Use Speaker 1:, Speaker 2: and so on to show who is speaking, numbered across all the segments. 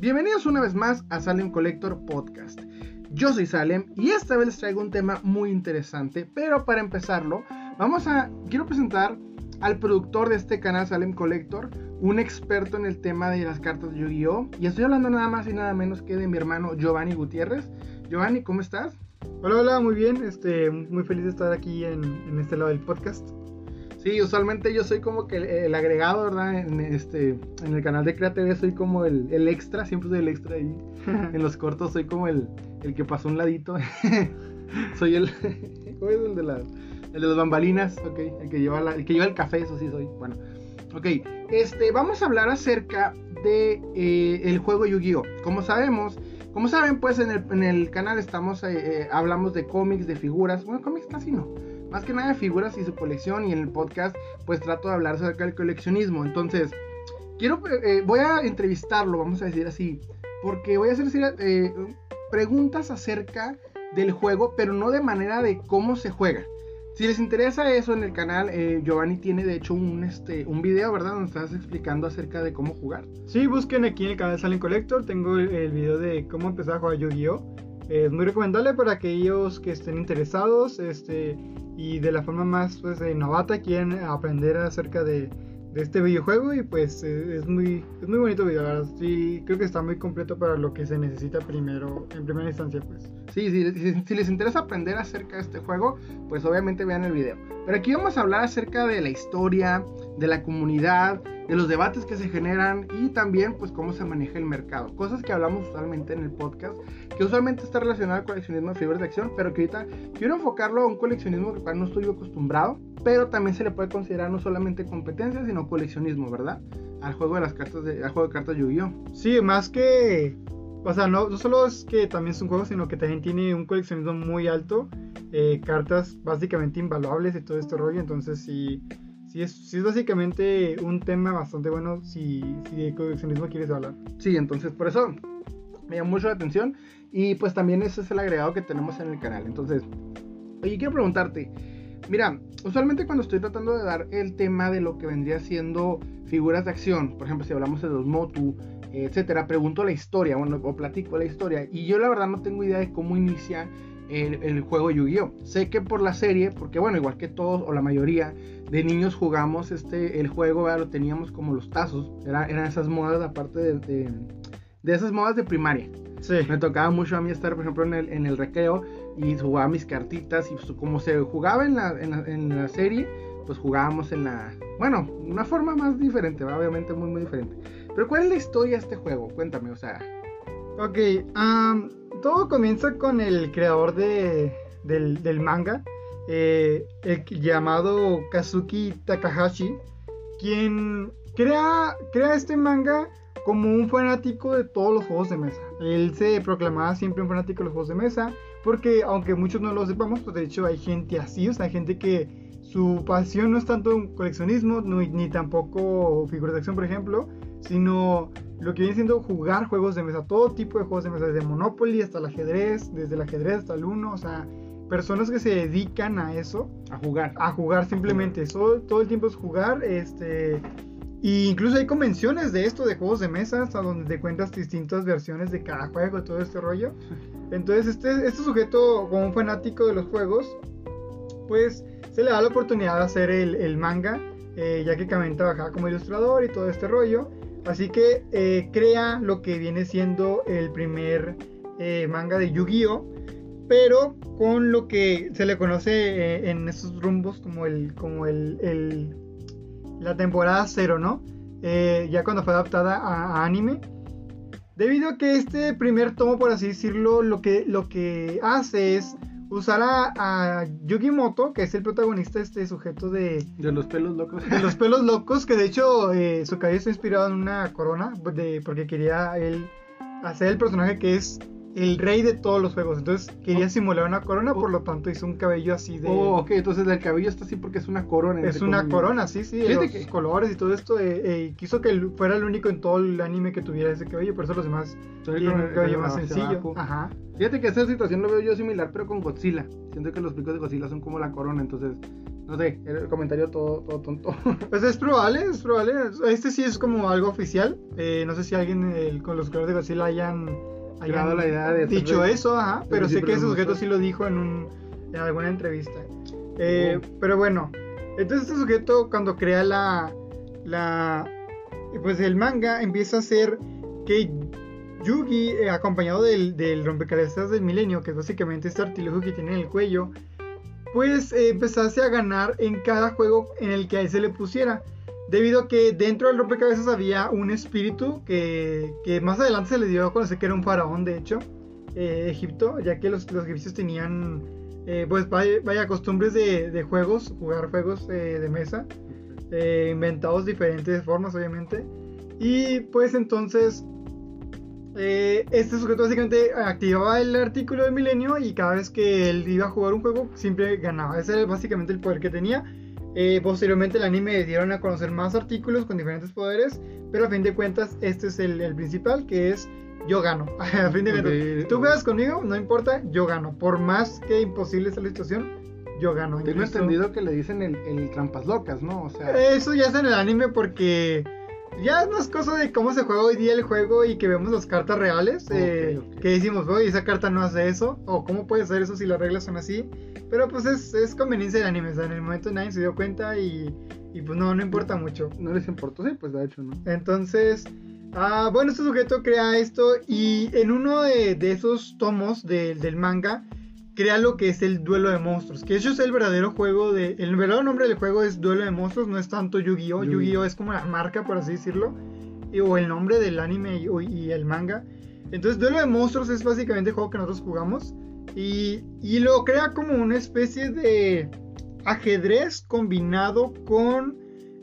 Speaker 1: Bienvenidos una vez más a Salem Collector Podcast. Yo soy Salem y esta vez les traigo un tema muy interesante, pero para empezarlo, vamos a quiero presentar al productor de este canal Salem Collector, un experto en el tema de las cartas de Yu-Gi-Oh! Y estoy hablando nada más y nada menos que de mi hermano Giovanni Gutiérrez. Giovanni, ¿cómo estás?
Speaker 2: Hola, hola, muy bien, este, muy feliz de estar aquí en, en este lado del podcast.
Speaker 1: Sí, usualmente yo soy como que el, agregado, ¿verdad? En, este, en el canal de CreaTV soy como el, el extra, siempre soy el extra ahí. en los cortos soy como el, el que pasó un ladito. soy el, ¿cómo es el de las, el de las bambalinas? Ok, el que lleva la, el que lleva el café, eso sí soy. Bueno, ok, este, vamos a hablar acerca de eh, el juego Yu-Gi-Oh. Como sabemos, como saben, pues en el, en el canal estamos, eh, eh, hablamos de cómics, de figuras, bueno, cómics casi no más que nada figuras y su colección y en el podcast pues trato de hablar acerca del coleccionismo. Entonces, quiero, eh, voy a entrevistarlo, vamos a decir así, porque voy a hacer eh, preguntas acerca del juego, pero no de manera de cómo se juega. Si les interesa eso en el canal, eh, Giovanni tiene de hecho un, este, un video, ¿verdad? Donde estás explicando acerca de cómo jugar.
Speaker 2: Sí, busquen aquí en el canal Silent Collector, tengo el, el video de cómo empezar a jugar Yu-Gi-Oh! Es muy recomendable para aquellos que estén interesados este, y de la forma más pues, novata quieren aprender acerca de, de este videojuego y pues es muy, es muy bonito video, Sí, creo que está muy completo para lo que se necesita primero, en primera instancia pues.
Speaker 1: Sí, sí si, les interesa aprender acerca de este juego, pues obviamente vean el video. Pero aquí vamos a hablar acerca de la historia, de la comunidad, de los debates que se generan y también pues cómo se maneja el mercado. Cosas que hablamos usualmente en el podcast, que usualmente está relacionado al coleccionismo de figuras de acción, pero que ahorita quiero enfocarlo a un coleccionismo que cual no estoy acostumbrado, pero también se le puede considerar no solamente competencia, sino coleccionismo, ¿verdad? Al juego de las cartas de, al juego de cartas Yu-Gi-Oh.
Speaker 2: Sí, más que o sea, no, no, solo es que también es un juego, sino que también tiene un coleccionismo muy alto. Eh, cartas básicamente invaluables y todo este rollo. Entonces, sí, sí es, sí es básicamente un tema bastante bueno si, si de coleccionismo quieres hablar.
Speaker 1: Sí, entonces por eso me llama mucho la atención. Y pues también ese es el agregado que tenemos en el canal. Entonces, oye, quiero preguntarte. Mira, usualmente cuando estoy tratando de dar el tema de lo que vendría siendo figuras de acción, por ejemplo, si hablamos de los Motu, etcétera, pregunto la historia, bueno, o platico la historia, y yo la verdad no tengo idea de cómo inicia el, el juego Yu-Gi-Oh! Sé que por la serie, porque bueno, igual que todos o la mayoría de niños jugamos este, el juego, ¿verdad? lo teníamos como los tazos, Era, eran esas modas aparte de, de, de, esas modas de primaria.
Speaker 2: Sí.
Speaker 1: Me tocaba mucho a mí estar, por ejemplo, en el, en el recreo y jugaba mis cartitas y pues, como se jugaba en la, en la, en la serie, pues jugábamos en la, bueno, una forma más diferente, ¿verdad? obviamente muy, muy diferente. Pero ¿cuál es la historia de este juego? Cuéntame, o sea.
Speaker 2: Ok, um, todo comienza con el creador de, del, del, manga, eh, el llamado Kazuki Takahashi, quien crea, crea este manga como un fanático de todos los juegos de mesa. Él se proclamaba siempre un fanático de los juegos de mesa, porque aunque muchos no lo sepamos, pues de hecho hay gente así, o sea, hay gente que su pasión no es tanto un coleccionismo, ni, ni tampoco figuras de acción, por ejemplo, sino lo que viene siendo jugar juegos de mesa, todo tipo de juegos de mesa, desde Monopoly hasta el ajedrez, desde el ajedrez hasta el uno, o sea, personas que se dedican a eso.
Speaker 1: A jugar.
Speaker 2: A jugar simplemente, eso, todo el tiempo es jugar, este... Y incluso hay convenciones de esto, de juegos de mesa, hasta donde te cuentas distintas versiones de cada juego, todo este rollo. Entonces, este, este sujeto, como un fanático de los juegos, pues se le da la oportunidad de hacer el, el manga, eh, ya que también trabajaba como ilustrador y todo este rollo. Así que eh, crea lo que viene siendo el primer eh, manga de Yu-Gi-Oh! Pero con lo que se le conoce eh, en estos rumbos como el. como el, la temporada cero, ¿no? Ya cuando fue adaptada a, a, anime. Debido a que este primer tomo, por así decirlo, lo que, lo que hace es usar a, a Yugi Moto, que es el protagonista, este sujeto de...
Speaker 1: De los pelos locos.
Speaker 2: De los pelos locos, que de hecho eh, su cabello está inspirado en una corona, de, porque quería él hacer el personaje que es el rey de todos los juegos. Entonces quería oh. simular una corona, oh. por lo tanto hizo un cabello así de.
Speaker 1: Oh, ok, entonces el cabello está así porque es una corona.
Speaker 2: Es una corona, sí, sí. Los que... colores y todo esto. Eh, eh, quiso que fuera el único en todo el anime que tuviera ese cabello, por eso los demás tienen un cabello más sencillo.
Speaker 1: Ajá. Fíjate que esta situación lo veo yo similar, pero con Godzilla. Siento que los picos de Godzilla son como la corona, entonces No sé, el comentario todo, todo tonto.
Speaker 2: Pues es probable, es probable. Este sí es como algo oficial. Eh, no sé si alguien eh, con los creadores de Godzilla hayan,
Speaker 1: Creado la idea de
Speaker 2: dicho
Speaker 1: hacerle-
Speaker 2: eso, ajá. Pero sé que ese sujeto sí lo dijo en, un, en alguna entrevista. Eh,
Speaker 1: Oh.
Speaker 2: Pero bueno, entonces este sujeto cuando crea la, la, pues el manga empieza a hacer que Yugi, eh, acompañado del, del rompecabezas del milenio, que es básicamente este artilugio que tiene en el cuello, pues eh, empezase a ganar en cada juego en el que a él se le pusiera. Debido a que dentro del rompecabezas había un espíritu que, que más adelante se le dio a conocer que era un faraón, de hecho, eh, Egipto, ya que los, los egipcios tenían, eh, pues vaya, costumbres de, de juegos, jugar juegos eh, de mesa, eh, inventados diferentes formas, obviamente. Y pues entonces, este sujeto básicamente activaba el artículo del milenio y cada vez que él iba a jugar un juego, siempre ganaba. Ese era básicamente el poder que tenía. Eh, posteriormente el anime dieron a conocer más artículos con diferentes poderes, pero a fin de cuentas este es el, el principal, que es yo gano. a fin de cuentas,
Speaker 1: Ok.
Speaker 2: si tú juegas conmigo, no importa, yo gano. Por más que imposible sea la situación, yo gano.
Speaker 1: Tengo
Speaker 2: Incluso-
Speaker 1: entendido que le dicen el, el trampas locas, ¿no? O sea,
Speaker 2: eso ya es en el anime porque ya no es cosa de cómo se juega hoy día el juego y que vemos las cartas reales.
Speaker 1: Ok,
Speaker 2: eh,
Speaker 1: ok.
Speaker 2: Que decimos, oye, esa carta no hace eso. O cómo puede hacer eso si las reglas son así. Pero pues es, es conveniencia del anime. O sea, en el momento nadie se dio cuenta y, y pues no, no importa mucho.
Speaker 1: no les importó, sí, pues de hecho, ¿no?
Speaker 2: Entonces, ah, bueno, este sujeto crea esto y en uno de, de esos tomos de- del manga crea lo que es el duelo de monstruos. Que eso es el verdadero juego de... El verdadero nombre del juego es duelo de monstruos, no es tanto Yu-Gi-Oh!
Speaker 1: Yu-Gi-Oh.
Speaker 2: Es como la marca, por así decirlo. y- o el nombre del anime y el manga. Entonces, duelo de monstruos es básicamente el juego que nosotros jugamos. Y, y lo crea como una especie de ajedrez combinado con,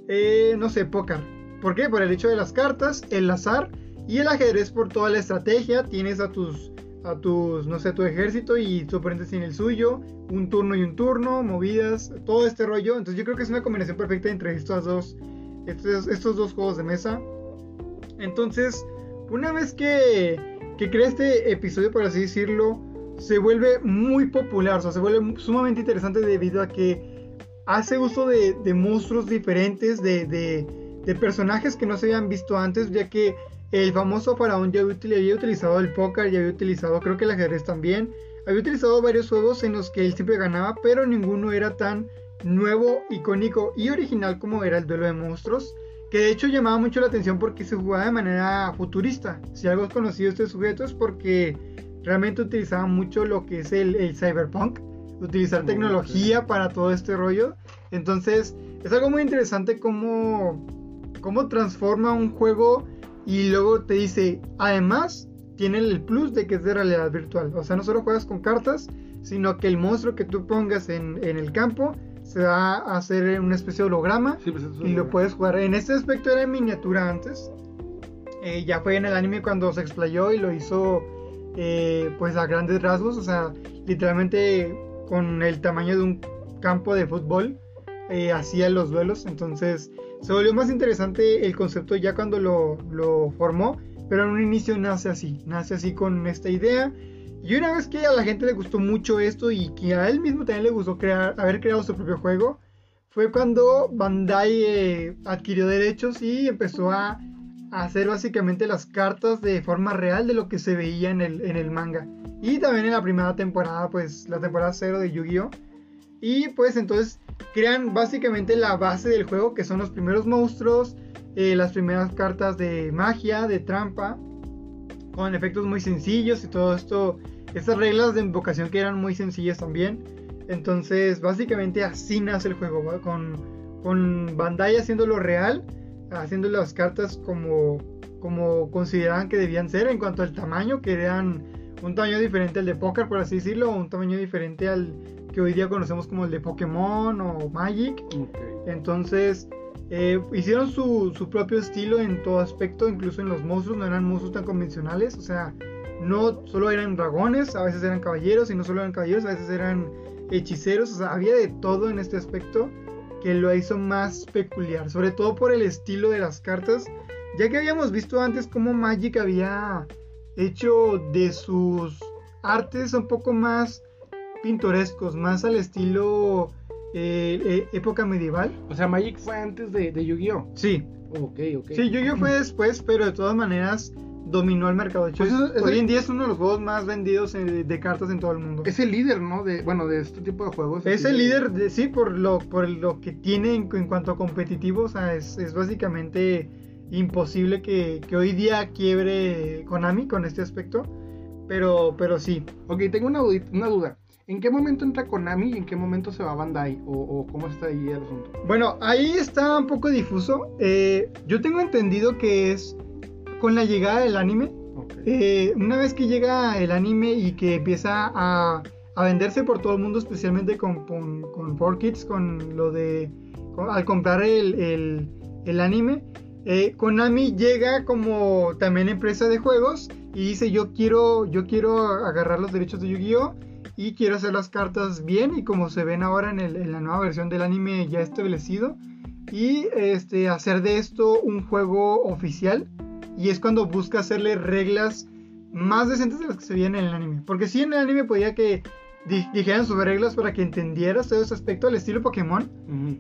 Speaker 2: eh, no sé, póker. ¿Por qué? Por el hecho de las cartas, el azar y el ajedrez por toda la estrategia. Tienes a tus, a tus, no sé, tu ejército y tu oponente tiene el suyo. Un turno y un turno, movidas, todo este rollo. Entonces yo creo que es una combinación perfecta entre estos dos, estos, estos dos juegos de mesa. Entonces, una vez que, que crea este episodio, por así decirlo, se vuelve muy popular, o sea, se vuelve sumamente interesante debido a que hace uso de, de monstruos diferentes, de, de- de personajes que no se habían visto antes, ya que el famoso faraón ya había, util- había utilizado el póker, ya había utilizado, creo que el ajedrez también, había utilizado varios juegos en los que él siempre ganaba, pero ninguno era tan nuevo, icónico y original como era el duelo de monstruos. Que de hecho llamaba mucho la atención porque se jugaba de manera futurista. Si algo es conocido de este sujeto es porque realmente utilizaba mucho lo que es el, el cyberpunk. Utilizar
Speaker 1: Ok.
Speaker 2: tecnología para todo este rollo. Entonces es algo muy interesante cómo, cómo transforma un juego y luego te dice, además tiene el plus de que es de realidad virtual. O sea, no solo juegas con cartas, sino que el monstruo que tú pongas en, en el campo se va a hacer una especie de holograma
Speaker 1: Sí, pues
Speaker 2: y lo puedes jugar. En este aspecto era en miniatura antes. Eh, ya fue en el anime cuando se explayó y lo hizo eh, pues a grandes rasgos. O sea, literalmente con el tamaño de un campo de fútbol eh, hacía los duelos. Entonces se volvió más interesante el concepto ya cuando lo, lo formó. Pero en un inicio nace así, nace así con esta idea. Y una vez que a la gente le gustó mucho esto y que a él mismo también le gustó crear, haber creado su propio juego, fue cuando Bandai eh, adquirió derechos y empezó a, a hacer básicamente las cartas de forma real de lo que se veía en el, en el manga. Y también en la primera temporada, pues la temporada 0 de Yu-Gi-Oh! Y pues entonces crean básicamente la base del juego, que son los primeros monstruos, eh, las primeras cartas de magia, de trampa, con efectos muy sencillos y todo esto, estas reglas de invocación que eran muy sencillas también. Entonces, básicamente así nace el juego, con, con Bandai haciéndolo real, haciendo las cartas como, como consideraban que debían ser en cuanto al tamaño, que eran un tamaño diferente al de póker, por así decirlo, un tamaño diferente al que hoy día conocemos como el de Pokémon o Magic. Entonces, eh, hicieron su, su propio estilo en todo aspecto, incluso en los monstruos, no eran monstruos tan convencionales, o sea, no solo eran dragones, a veces eran caballeros, y no solo eran caballeros, a veces eran hechiceros, o sea, había de todo en este aspecto que lo hizo más peculiar, sobre todo por el estilo de las cartas, ya que habíamos visto antes cómo Magic había hecho de sus artes un poco más pintorescos, más al estilo eh, eh, época medieval.
Speaker 1: O sea, Magic fue antes de, de Yu-Gi-Oh.
Speaker 2: Sí,
Speaker 1: Ok, ok.
Speaker 2: sí, Yu-Gi-Oh fue después, pero de todas maneras dominó el mercado. De hecho,
Speaker 1: Pues
Speaker 2: es- hoy en día es uno de los juegos más vendidos eh, de cartas en todo el mundo.
Speaker 1: Es el líder, ¿no? De, bueno, de este tipo de juegos.
Speaker 2: Es el
Speaker 1: de-
Speaker 2: líder, de, sí, por lo, por lo que tiene en, en cuanto a competitivo, o sea, es, es básicamente imposible que, que hoy día quiebre Konami con este aspecto, pero, pero sí.
Speaker 1: Ok, tengo una, una duda. ¿En qué momento entra Konami y en qué momento se va Bandai? ¿O, o cómo está ahí el asunto?
Speaker 2: Bueno, ahí está un poco difuso. Eh, yo tengo entendido que es con la llegada del anime.
Speaker 1: Ok.
Speaker 2: Eh, una vez que llega el anime y que empieza a, a venderse por todo el mundo, especialmente con, con, con 4Kids, con lo de. con- al comprar el, el, el anime, eh, Konami llega como también empresa de juegos y dice: Yo quiero, yo quiero agarrar los derechos de Yu-Gi-Oh! Y quiero hacer las cartas bien y como se ven ahora en, el- en la nueva versión del anime ya establecido y este, hacer de esto un juego oficial y es cuando busca hacerle reglas más decentes de las que se veían en el anime. Porque sí en el anime podía que di- dijeran sus reglas para que entendieras todo ese aspecto al estilo Pokémon.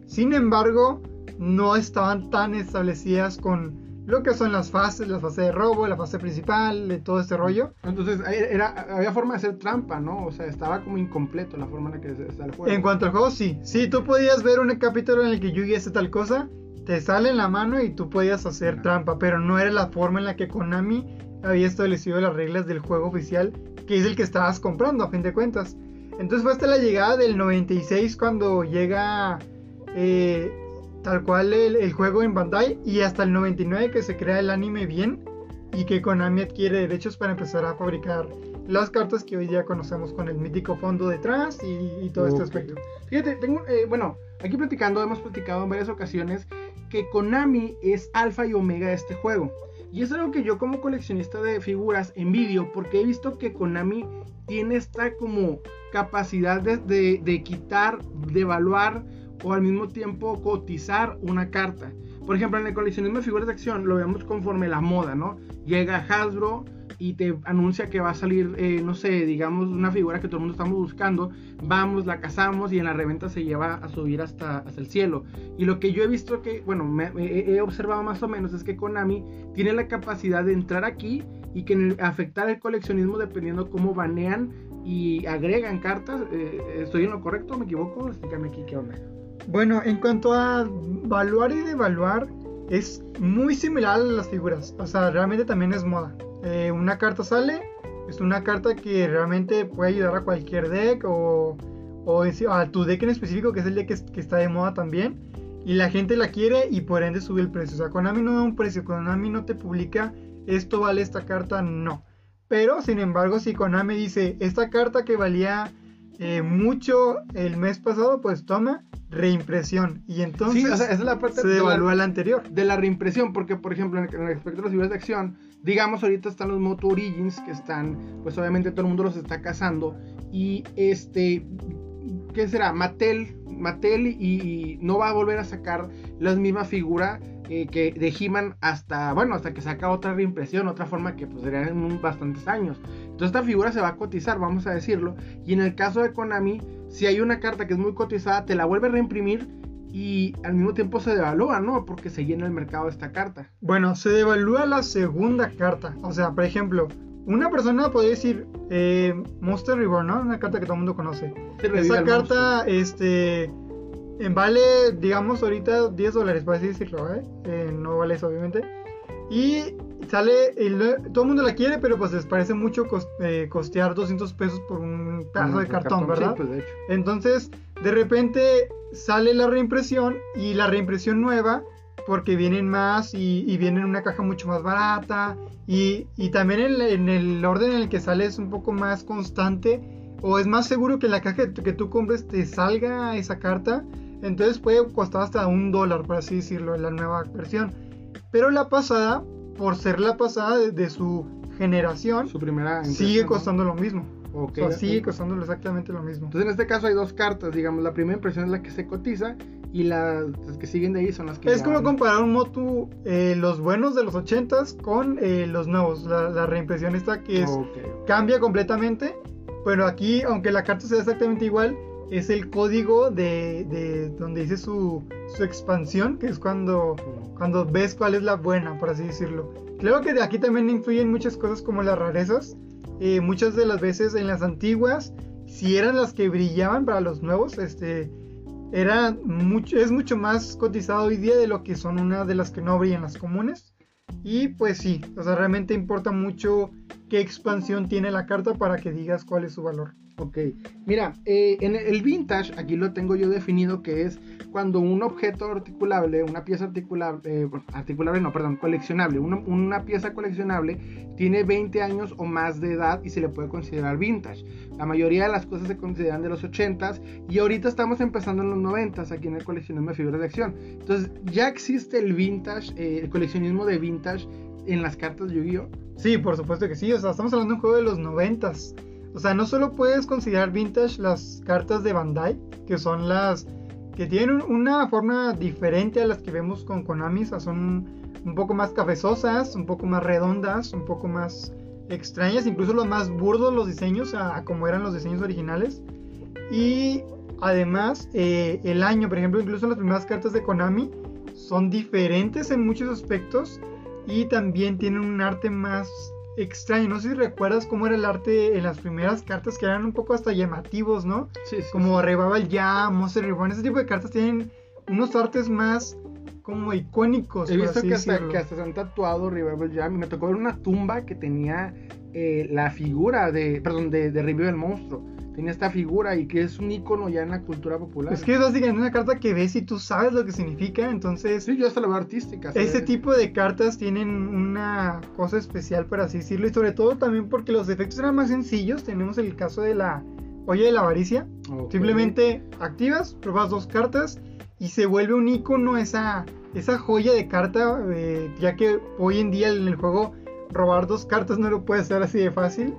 Speaker 2: Sin embargo, no estaban tan establecidas con lo que son las fases, la fase de robo, la fase principal, de todo este rollo.
Speaker 1: Entonces, era, había forma de hacer trampa, ¿no? O sea, estaba como incompleto la forma en la que está el juego.
Speaker 2: En cuanto al juego, sí. Sí, tú podías ver un capítulo en el que Yugi hace tal cosa, te sale en la mano y tú podías hacer trampa, pero no era la forma en la que Konami había establecido las reglas del juego oficial, que es el que estabas comprando a fin de cuentas. Entonces fue hasta la llegada del 96 cuando llega eh, tal cual el, el juego en Bandai y hasta el 99 que se crea el anime bien y que Konami adquiere derechos para empezar a fabricar las cartas que hoy día conocemos con el mítico fondo detrás y, y todo este aspecto.
Speaker 1: Fíjate, tengo, eh, bueno, aquí platicando, hemos platicado en varias ocasiones que Konami es alfa y omega de este juego. Y es algo que yo como coleccionista de figuras envidio porque he visto que Konami tiene esta como capacidad de, de- de quitar, de evaluar o al mismo tiempo cotizar una carta. Por ejemplo, en el coleccionismo de figuras de acción lo vemos conforme la moda, ¿no? Llega Hasbro y te anuncia que va a salir, eh, no sé, digamos, una figura que todo el mundo estamos buscando. Vamos, la cazamos y en la reventa se lleva a subir hasta, hasta el cielo. Y lo que yo he visto que, bueno, me- me- he observado más o menos es que Konami tiene la capacidad de entrar aquí y que en el- afectar el coleccionismo dependiendo cómo banean y agregan cartas. Eh, ¿Estoy en lo correcto? ¿Me equivoco? Explícame aquí qué onda.
Speaker 2: Bueno, en cuanto a evaluar y devaluar, es muy similar a las figuras. O sea, realmente también es moda. Eh, una carta sale, es una carta que realmente puede ayudar a cualquier deck o, o a tu deck en específico, que es el deck que, que está de moda también. Y la gente la quiere y por ende sube el precio. O sea, Konami no da un precio, Konami no te publica esto vale esta carta, no. Pero, sin embargo, si Konami dice esta carta que valía eh, mucho el mes pasado, pues toma reimpresión. Y entonces
Speaker 1: sí, o sea, esa es la parte
Speaker 2: se
Speaker 1: de la-
Speaker 2: devalúa la anterior.
Speaker 1: de la reimpresión, porque por ejemplo en el, en el aspecto de las figuras de acción, digamos ahorita están los Moto Origins que están, pues obviamente todo el mundo los está cazando y este, ¿qué será? Mattel, Mattel y, y no va a volver a sacar la misma figura eh, que de He-Man hasta, bueno, hasta que saca otra reimpresión, otra forma que pues serían en bastantes años. Entonces esta figura se va a cotizar, vamos a decirlo, y en el caso de Konami, si hay una carta que es muy cotizada, te la vuelve a reimprimir y al mismo tiempo se devalúa, ¿no? Porque se llena el mercado de esta carta.
Speaker 2: Bueno, se devalúa la segunda carta. O sea, por ejemplo, una persona podría decir eh, Monster Reborn, ¿no? Una carta que todo el mundo conoce. Esa carta, este, vale, digamos, ahorita 10 dólares, por así decirlo, ¿eh? Eh, no vale eso, obviamente. Y sale, el- todo el mundo la quiere, pero pues les parece mucho cos- eh, costear 200 pesos por un pedazo de cartón, ¿verdad?
Speaker 1: Sí, pues de hecho.
Speaker 2: Entonces, de repente sale la reimpresión y la reimpresión nueva, porque vienen más y, y viene en una caja mucho más barata. Y, y también en el orden en el que sale es un poco más constante. O es más seguro que la caja que tú compres te salga esa carta. Entonces puede costar hasta un dólar, por así decirlo, la nueva versión. Pero la pasada, por ser la pasada de, de su generación,
Speaker 1: Su primera
Speaker 2: sigue
Speaker 1: impresión, ¿no?
Speaker 2: costando lo mismo.
Speaker 1: Ok.
Speaker 2: O sea, sigue costándolo exactamente lo mismo.
Speaker 1: Entonces en este caso hay dos cartas, digamos, la primera impresión es la que se cotiza y las, las que siguen de ahí son las que
Speaker 2: Es
Speaker 1: ya
Speaker 2: como comparar un Motu, eh, los buenos de los 80s con eh, los nuevos. La, la reimpresión esta que es,
Speaker 1: Ok.
Speaker 2: cambia completamente. Pero aquí, aunque la carta sea exactamente igual, es el código de, de donde dice su, su expansión, que es cuando, cuando ves cuál es la buena, por así decirlo. Claro que de aquí también influyen muchas cosas como las rarezas. Eh, muchas de las veces en las antiguas, si eran las que brillaban para los nuevos, este, era mucho, es mucho más cotizado hoy día de lo que son una de las que no brillan las comunes. Y pues sí, o sea, realmente importa mucho qué expansión tiene la carta para que digas cuál es su valor.
Speaker 1: Ok, mira, eh, en el vintage, aquí lo tengo yo definido que es cuando un objeto articulable, una pieza articulable, eh, articulable no, perdón, coleccionable, una, una, pieza coleccionable tiene 20 años o más de edad y se le puede considerar vintage. La mayoría de las cosas se consideran de los 80s y ahorita estamos empezando en los 90s aquí en el coleccionismo de figuras de acción. Entonces, ya existe el vintage, eh, el coleccionismo de vintage en las cartas Yu-Gi-Oh.
Speaker 2: Sí, por supuesto que sí, o sea, estamos hablando de un juego de los 90s. O sea, no solo puedes considerar vintage las cartas de Bandai, que son las que tienen una forma diferente a las que vemos con Konami, o sea, son un poco más cafezosas, un poco más redondas, un poco más extrañas, incluso los más burdos los diseños a, como eran los diseños originales. Y además, eh, el año, por ejemplo, incluso las primeras cartas de Konami son diferentes en muchos aspectos y también tienen un arte más extraño. No sé si recuerdas cómo era el arte en las primeras cartas que eran un poco hasta llamativos, ¿no?
Speaker 1: Sí, sí.
Speaker 2: Como Revival Jam, Monster Reborn, ese tipo de cartas tienen unos artes más como icónicos.
Speaker 1: He visto que hasta, que hasta, se han tatuado Revival Jam y me tocó ver una tumba que tenía eh, la figura de, perdón, de, de Revival Monstruo tiene esta figura y que es un icono ya en la cultura popular.
Speaker 2: Es que es básicamente una carta que ves y tú sabes lo que significa, entonces...
Speaker 1: Sí, yo hasta la veo artística.
Speaker 2: Ese tipo de cartas tienen una cosa especial, por así decirlo, y sobre todo también porque los efectos eran más sencillos. Tenemos el caso de la olla de la avaricia. Simplemente activas, pruebas dos cartas y se vuelve un icono esa, esa joya de carta, eh, ya que hoy en día en el juego robar dos cartas no lo puede ser así de fácil.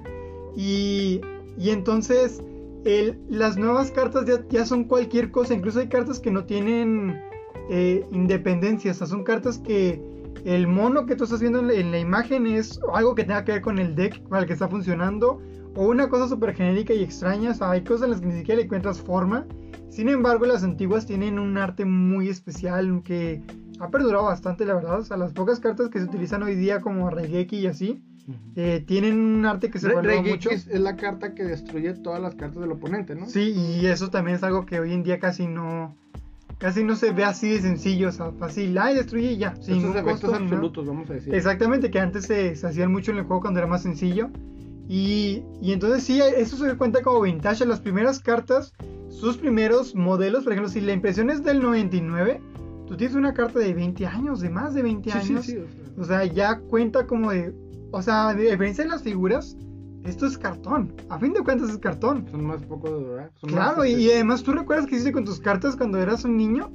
Speaker 2: Y y entonces las nuevas cartas ya, ya, son cualquier cosa. Incluso hay cartas que no tienen eh, independencia. O sea, son cartas que el mono que tú estás viendo en la, en la, imagen es algo que tenga que ver con el deck para el que está funcionando. O una cosa súper genérica y extraña. O sea, hay cosas en las que ni siquiera le encuentras forma. Sin embargo, las antiguas tienen un arte muy especial que ha perdurado bastante, la verdad. O sea, las pocas cartas que se utilizan hoy día como Regeki y así eh, tienen un arte que se valora mucho.
Speaker 1: Es, es la carta que destruye todas las cartas del oponente, ¿no?
Speaker 2: Sí, y eso también es algo que hoy en día casi no casi no se ve así de sencillo, o sea, fácil, ay, destruye y ya.
Speaker 1: Sin Estos efectos absolutos, vamos a decir.
Speaker 2: Exactamente, que antes se, se, hacían mucho en el juego cuando era más sencillo. Y, y entonces sí, eso se cuenta como vintage. Las primeras cartas, sus primeros modelos, por ejemplo, si la impresión es del 99, tú tienes una carta de 20 años, de más de 20
Speaker 1: sí,
Speaker 2: años.
Speaker 1: Sí, sí, o, sea.
Speaker 2: o sea, ya cuenta como de o sea, de diferencia de las figuras, esto es cartón. A fin de cuentas es cartón.
Speaker 1: Son más poco de durar.
Speaker 2: Claro, y, y, además, ¿tú recuerdas que hiciste con tus cartas cuando eras un niño?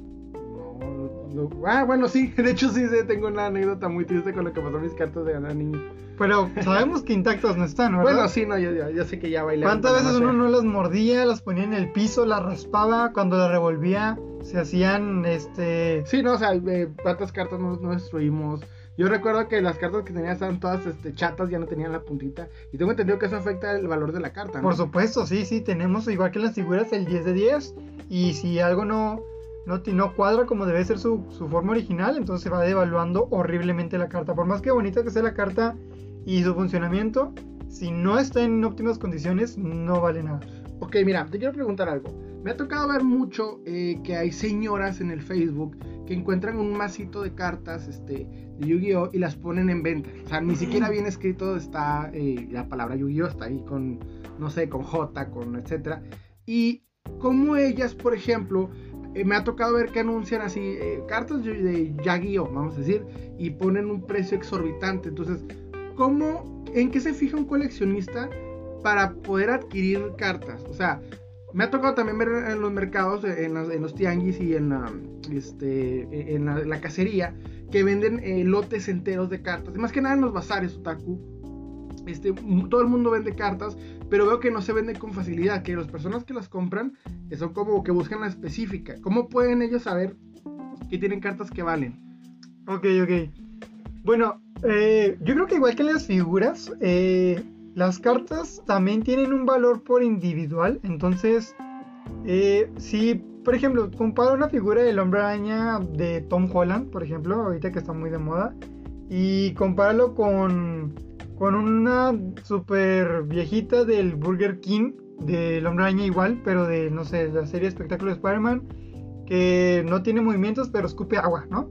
Speaker 1: No, no, ah, bueno, sí. De hecho, sí, tengo una anécdota muy triste con lo que pasó mis cartas de ganar niño.
Speaker 2: Pero sabemos que intactas no están, ¿verdad?
Speaker 1: Bueno, sí, no, yo, yo, yo sé que ya bailé.
Speaker 2: ¿Cuántas veces uno no las mordía, las ponía en el piso, las raspaba, cuando las revolvía, se hacían, este...
Speaker 1: Sí, no, o sea, eh, cuántas cartas no, no destruimos. Yo recuerdo que las cartas que tenía estaban todas este, chatas, ya no tenían la puntita. Y tengo entendido que eso afecta el valor de la carta. ¿no?
Speaker 2: Por supuesto, sí, sí, tenemos igual que en las figuras el 10 de 10. Y si algo no, no, no cuadra como debe ser su, su forma original, entonces se va devaluando horriblemente la carta. Por más que bonita que sea la carta y su funcionamiento, si no está en óptimas condiciones, no vale nada.
Speaker 1: Ok, mira, te quiero preguntar algo. Me ha tocado ver mucho eh, que hay señoras en el Facebook que encuentran un masito de cartas este, de Yu-Gi-Oh! y las ponen en venta. O sea, ni siquiera bien escrito está eh, la palabra Yu-Gi-Oh! está ahí con, no sé, con J, con etcétera. Y como ellas, por ejemplo, eh, me ha tocado ver que anuncian así eh, cartas de Yu-Gi-Oh! vamos a decir, y ponen un precio exorbitante. Entonces, ¿cómo, en qué se fija un coleccionista para poder adquirir cartas? O sea, me ha tocado también ver en los mercados, en, los, tianguis y en la, este, en la, cacería, que venden eh, lotes enteros de cartas. Más que nada en los bazares, otaku. Este, todo el mundo vende cartas, pero veo que no se vende con facilidad. Que las personas que las compran son como que buscan la específica. ¿Cómo pueden ellos saber que tienen cartas que valen?
Speaker 2: Ok, ok. Bueno, eh, yo creo que igual que las figuras, eh, las cartas también tienen un valor por individual, entonces Eh, si, por ejemplo, compara una figura del hombre araña de Tom Holland, por ejemplo, ahorita que está muy de moda, y compáralo con, con una super viejita del Burger King, del hombre araña igual, pero de, no sé, la serie Espectáculo de Spider-Man, que no tiene movimientos, pero escupe agua, ¿no?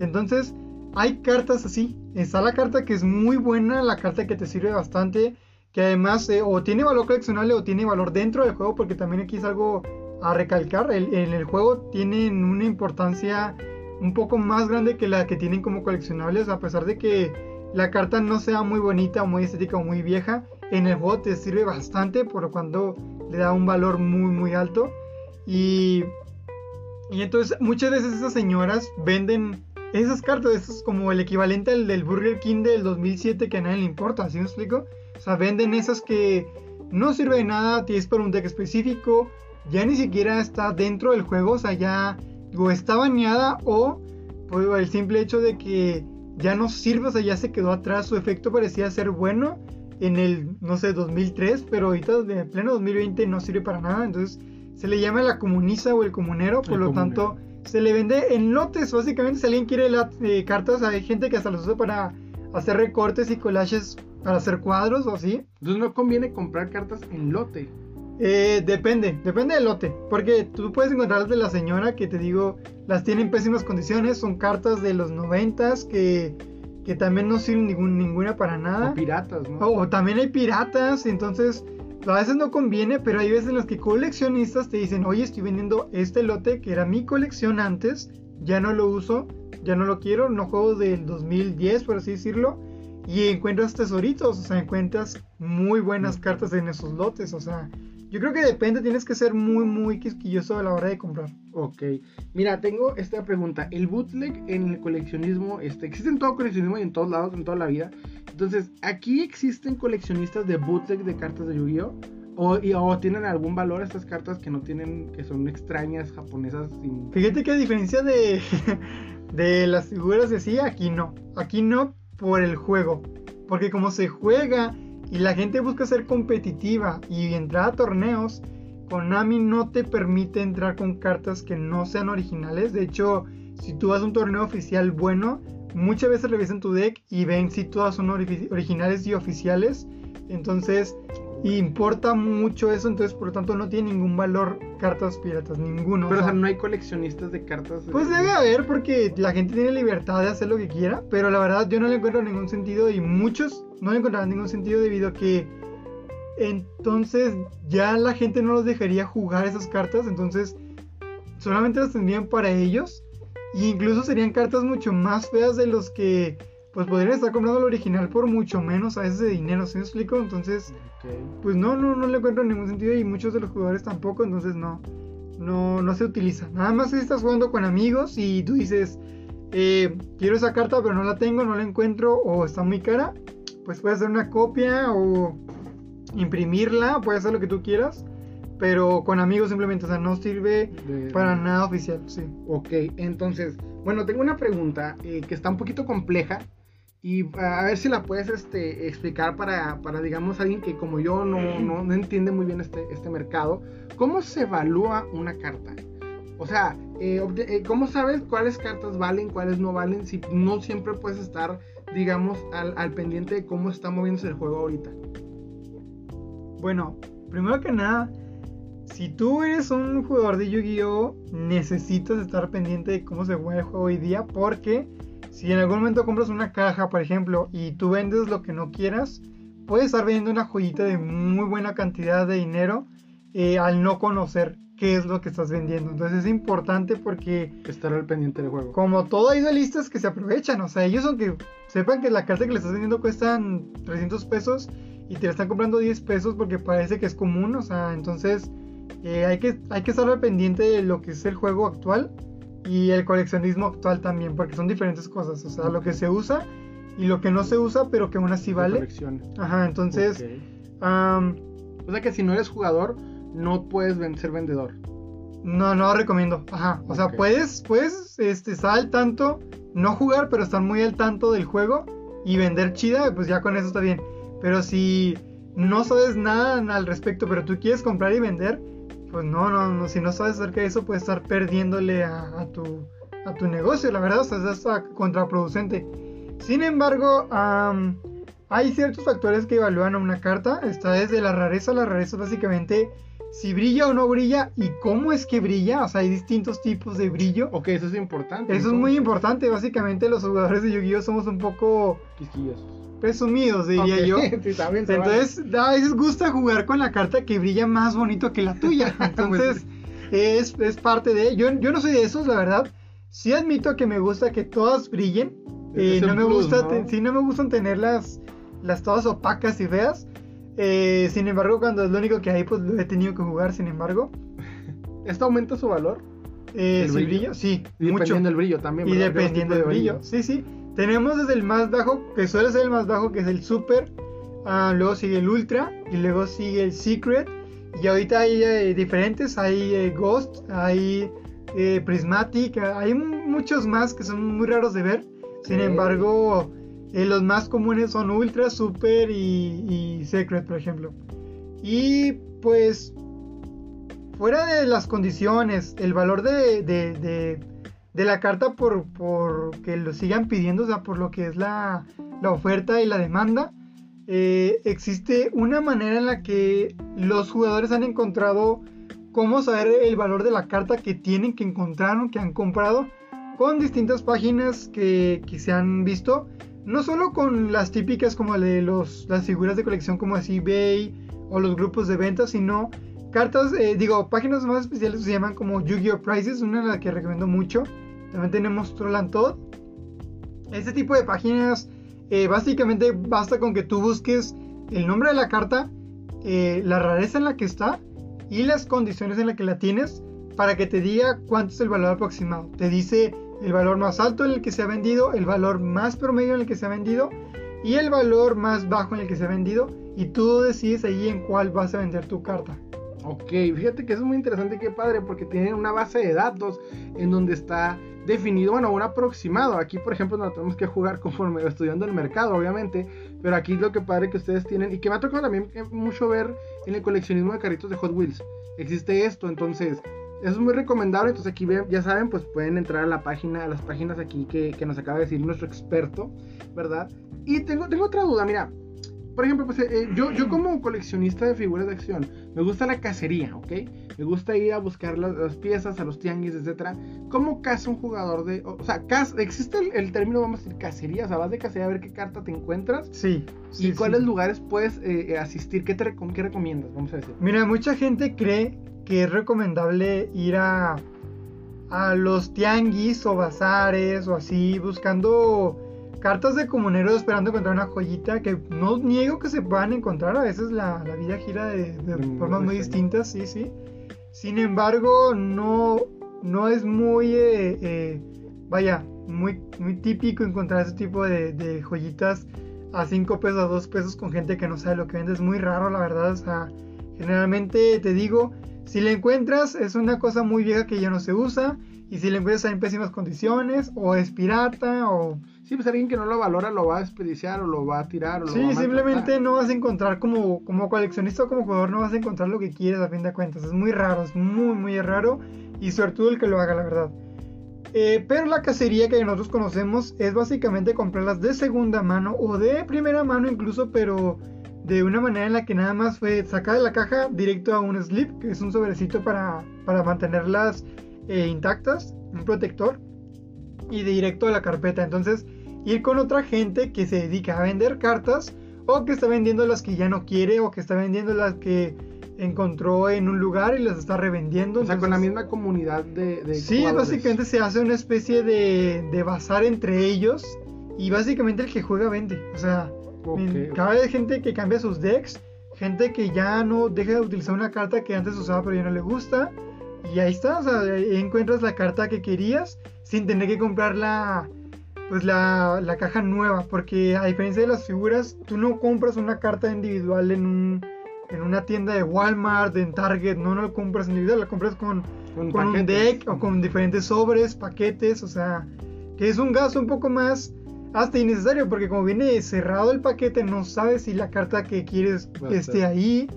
Speaker 2: Entonces, hay cartas así. Está la carta que es muy buena, la carta que te sirve bastante, que además eh, o tiene valor coleccionable o tiene valor dentro del juego, porque también aquí es algo a recalcar. en el juego tienen una importancia un poco más grande que la que tienen como coleccionables, a pesar de que la carta no sea muy bonita muy estética o muy vieja, en el juego te sirve bastante, por cuando le da un valor muy muy alto. Y, y entonces muchas veces esas señoras venden esas cartas, eso es como el equivalente al del Burger King del 2007 que a nadie le importa, ¿sí me explico? O sea, venden esas que no sirve de nada, tienes para un deck específico, ya ni siquiera está dentro del juego, o sea, ya o está baneada o por el simple hecho de que ya no sirve, o sea, ya se quedó atrás, su efecto parecía ser bueno en el, no sé, 2003, pero ahorita de pleno 2020 no sirve para nada, entonces se le llama la comunista o el comunero, por lo tanto se le vende en lotes, básicamente si alguien quiere eh, cartas, hay gente que hasta los usa para hacer recortes y collages para hacer cuadros o así.
Speaker 1: Entonces no conviene comprar cartas en lote.
Speaker 2: Eh, depende, depende del lote. Porque tú puedes encontrar de la señora que te digo, las tiene en pésimas condiciones. Son cartas de los noventas que, que también no sirven ningún, ninguna para nada.
Speaker 1: O piratas, ¿no?
Speaker 2: O, también hay piratas, entonces a veces no conviene, pero hay veces en las que coleccionistas te dicen, oye, estoy vendiendo este lote que era mi colección antes, ya no lo uso, ya no lo quiero, no juego del 2010, por así decirlo. Y encuentras tesoritos, o sea, encuentras muy buenas cartas en esos lotes, o sea, yo creo que depende, tienes que ser muy, muy quisquilloso a la hora de comprar.
Speaker 1: Ok. Mira, tengo esta pregunta. El bootleg en el coleccionismo, este, existe en todo coleccionismo y en todos lados, en toda la vida. Entonces, ¿aquí existen coleccionistas de bootleg de cartas de Yu-Gi-Oh? O, o, tienen algún valor estas cartas que no tienen, que son extrañas, japonesas.
Speaker 2: Fíjate que a diferencia de, de las figuras de así, aquí no. Aquí no por el juego. Porque como se juega y la gente busca ser competitiva y entrar a torneos, Konami no te permite entrar con cartas que no sean originales. De hecho, si tú vas a un torneo oficial bueno, muchas veces revisan tu deck y ven si todas son originales y oficiales. Entonces, importa mucho eso, entonces por lo tanto no tiene ningún valor cartas piratas, ninguno.
Speaker 1: Pero o sea, no hay coleccionistas de cartas.
Speaker 2: Pues debe haber porque la gente tiene libertad de hacer lo que quiera, pero la verdad yo no le encuentro ningún sentido y muchos no le encontrarán ningún sentido debido a que entonces ya la gente no los dejaría jugar esas cartas, entonces solamente las tendrían para ellos e incluso serían cartas mucho más feas de los que pues podrían estar comprando el original por mucho menos a ese dinero, ¿se me explico? Entonces, pues no, no, no le encuentro ningún sentido y muchos de los jugadores tampoco, entonces no, no, no se utiliza. Nada más si estás jugando con amigos y tú dices, eh, quiero esa carta pero no la tengo, no la encuentro o está muy cara, pues puedes hacer una copia o imprimirla, puedes hacer lo que tú quieras. Pero con amigos simplemente, o sea, no sirve para nada oficial, sí.
Speaker 1: Ok, entonces, bueno, tengo una pregunta eh, que está un poquito compleja, y a ver si la puedes este, explicar para, para, digamos, alguien que como yo no, no, entiende muy bien este, este mercado. ¿Cómo se evalúa una carta? O sea, eh, eh, ¿cómo sabes cuáles cartas valen, cuáles no valen? Si no siempre puedes estar, digamos, al, al pendiente de cómo está moviéndose el juego ahorita.
Speaker 2: Bueno, primero que nada, si tú eres un jugador de Yu-Gi-Oh, necesitas estar pendiente de cómo se juega el juego hoy día porque si en algún momento compras una caja, por ejemplo, y tú vendes lo que no quieras, puedes estar vendiendo una joyita de muy buena cantidad de dinero eh, al no conocer qué es lo que estás vendiendo. Entonces es importante porque...
Speaker 1: Estar al pendiente del juego.
Speaker 2: Como todo hay listas que se aprovechan. O sea, ellos aunque sepan que la carta que le estás vendiendo cuestan 300 pesos y te la están comprando 10 pesos porque parece que es común. O sea, entonces eh, hay, que, hay que estar al pendiente de lo que es el juego actual y el coleccionismo actual también, porque son diferentes cosas, o sea, lo que se usa y lo que no se usa, pero que aún así vale. Ajá, entonces...
Speaker 1: o sea que si no eres jugador, no puedes ser vendedor.
Speaker 2: No, no lo recomiendo. Ajá, o sea, puedes, puedes este, estar al tanto, no jugar, pero estar muy al tanto del juego y vender chida, pues ya con eso está bien. Pero si no sabes nada al respecto, pero tú quieres comprar y vender, pues no, no, no, si no sabes acerca de eso, puedes estar perdiéndole a, tu, a tu negocio, la verdad, o sea, es hasta contraproducente. Sin embargo, hay ciertos factores que evalúan a una carta. Está desde la rareza. La rareza básicamente si brilla o no brilla y cómo es que brilla. O sea, hay distintos tipos de brillo.
Speaker 1: Ok, eso es importante.
Speaker 2: Eso es muy importante. Básicamente los jugadores de Yu-Gi-Oh somos un poco...
Speaker 1: Quisquillosos.
Speaker 2: Presumidos, diría yo. Entonces, a veces gusta jugar con la carta que brilla más bonito que la tuya. Entonces, es, es, parte de... Yo, yo no soy de esos, la verdad. Sí admito que me gusta que todas brillen. Eh, no me gusta, ¿no? no me gustan tener las, todas opacas y feas. Eh, sin embargo, cuando es lo único que hay, pues lo he tenido que jugar, sin embargo.
Speaker 1: ¿Esto aumenta su valor?
Speaker 2: Eh, ¿El brillo? Sí,
Speaker 1: y dependiendo del brillo también.
Speaker 2: Y dependiendo del brillo. Sí, sí. Tenemos desde el más bajo, que suele ser el más bajo, que es el Super. Ah, luego sigue el Ultra. Y luego sigue el Secret. Y ahorita hay eh, diferentes. Hay eh, Ghost, hay Prismatic. Hay muchos más que son muy raros de ver. Sin embargo, eh, los más comunes son Ultra, Super y, Secret, por ejemplo. Y pues, fuera de las condiciones, el valor de, de, la carta por, por, que lo sigan pidiendo, o sea, por lo que es la, la oferta y la demanda, eh, existe una manera en la que los jugadores han encontrado cómo saber el valor de la carta que tienen, que encontraron, que han comprado, con distintas páginas que, que se han visto no solo con las típicas como de los, las figuras de colección como eBay o los grupos de ventas, sino cartas, eh, digo, páginas más especiales se llaman como Yu-Gi-Oh! Prices, una de las que recomiendo mucho. También tenemos Troll and Todd. Este tipo de páginas, eh, básicamente basta con que tú busques el nombre de la carta, eh, la rareza en la que está y las condiciones en las que la tienes para que te diga cuánto es el valor aproximado. Te dice el valor más alto en el que se ha vendido, el valor más promedio en el que se ha vendido y el valor más bajo en el que se ha vendido y tú decides ahí en cuál vas a vender tu carta.
Speaker 1: Ok, fíjate que eso es muy interesante, qué padre, porque tienen una base de datos en donde está definido, bueno, un aproximado. Aquí, por ejemplo, no tenemos que jugar conforme estudiando el mercado, obviamente, pero aquí lo que padre que ustedes tienen y que me ha tocado también mucho ver en el coleccionismo de carritos de Hot Wheels. Existe esto, entonces eso es muy recomendable. Entonces aquí ya saben, pues pueden entrar a la página, a las páginas aquí que, nos acaba de decir nuestro experto, ¿verdad? Y tengo, tengo otra duda, mira. Por ejemplo, pues eh, yo, yo como coleccionista de figuras de acción, me gusta la cacería, ¿ok? Me gusta ir a buscar las, piezas, a los tianguis, etcétera. ¿Cómo caza un jugador de...? O, sea, ¿existe el, término, vamos a decir, cacería? O sea, vas de cacería a ver qué carta te encuentras.
Speaker 2: Sí.
Speaker 1: ¿Y cuáles lugares puedes eh, asistir? ¿Qué, te, ¿Qué recomiendas, vamos a decir?
Speaker 2: Mira, mucha gente cree que es recomendable ir a, a los tianguis o bazares o así, buscando cartas de comuneros esperando encontrar una joyita que no niego que se puedan encontrar, a veces la, vida gira de, formas muy distintas, sí, sí. Sin embargo, no, no es muy, eh, eh, vaya, muy, muy típico encontrar ese tipo de, de joyitas a 5 pesos, a 2 pesos con gente que no sabe lo que vende. Es muy raro, la verdad. O sea, generalmente te digo, si la encuentras, es una cosa muy vieja que ya no se usa. Y si la encuentras en pésimas condiciones, o es pirata, o.
Speaker 1: Sí, pues alguien que no lo valora lo va a desperdiciar, o lo va a tirar, o lo
Speaker 2: sí, va a simplemente no vas a encontrar como, como coleccionista o como jugador, no vas a encontrar lo que quieres a fin de cuentas. Es muy raro, es muy, muy raro. Y sobre todo el que lo haga, la verdad. Eh, pero la cacería que nosotros conocemos es básicamente comprarlas de segunda mano o de primera mano incluso, pero de una manera en la que nada más fue sacar de la caja directo a un slip, que es un sobrecito para, para mantenerlas eh, intactas, un protector, y directo a la carpeta. Entonces, ir con otra gente que se dedica a vender cartas o que está vendiendo las que ya no quiere o que está vendiendo las que encontró en un lugar y las está revendiendo.
Speaker 1: O sea, con la misma comunidad de... de
Speaker 2: sí, básicamente se hace una especie de, de bazar entre ellos y básicamente el que juega vende. O sea, cada vez hay gente que cambia sus decks, gente que ya no deja de utilizar una carta que antes usaba pero ya no le gusta. Y ahí está, o sea, ahí encuentras la carta que querías sin tener que comprar la, pues la, la, caja nueva. Porque a diferencia de las figuras, tú no compras una carta individual en, un, en una tienda de Walmart, en Target, no, no lo compras individual, la compras con, con, con un deck o con diferentes sobres, paquetes, o sea, que es un gasto un poco más hasta innecesario porque como viene cerrado el paquete no sabes si la carta que quieres esté ahí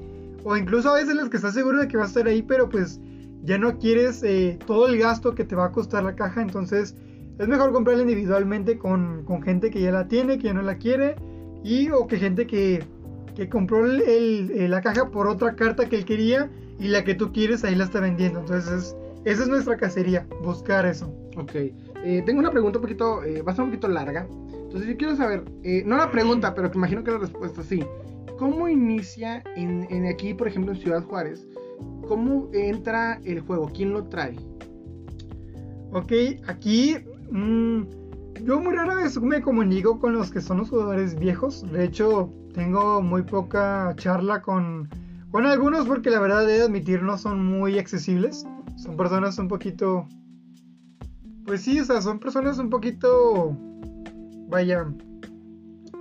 Speaker 2: O incluso a veces las que estás seguro de que va a estar ahí, pero pues ya no quieres eh, todo el gasto que te va a costar la caja. Entonces es mejor comprarla individualmente con, con gente que ya la tiene, que ya no la quiere. Y o que gente que, que compró el, la caja por otra carta que él quería y la que tú quieres ahí la está vendiendo. Entonces esa es nuestra cacería, buscar eso.
Speaker 1: Ok. Eh, tengo una pregunta un poquito, eh, va a ser un poquito larga. Entonces yo quiero saber, eh, no la pregunta, pero que imagino que la respuesta sí. ¿Cómo inicia en, aquí, por ejemplo, en Ciudad Juárez? ¿Cómo entra el juego? ¿Quién lo trae?
Speaker 2: Ok, aquí mmm, yo muy rara vez me comunico con los que son los jugadores viejos. De hecho, tengo muy poca charla con, con algunos porque la verdad de admitir no son muy accesibles. Son personas un poquito pues sí, o sea, son personas un poquito, vaya,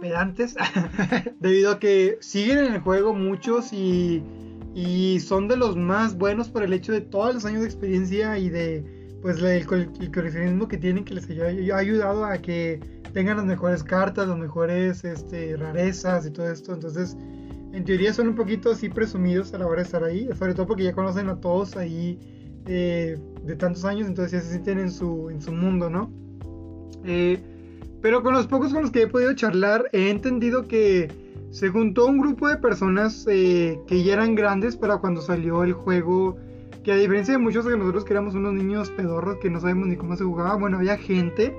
Speaker 2: pedantes, debido a que siguen en el juego muchos y, y, son de los más buenos por el hecho de todos los años de experiencia y de pues el, coleccionismo que tienen que les ha ayudado a que tengan las mejores cartas, las mejores este, rarezas y todo esto. Entonces, en teoría son un poquito así presumidos a la hora de estar ahí, sobre todo porque ya conocen a todos ahí eh, de tantos años, entonces ya se sienten en su, en su mundo, ¿no? Eh, pero con los pocos con los que he podido charlar, he entendido que se juntó un grupo de personas eh, que ya eran grandes para cuando salió el juego. Que a diferencia de muchos de nosotros que éramos unos niños pedorros que no sabemos ni cómo se jugaba, bueno, había gente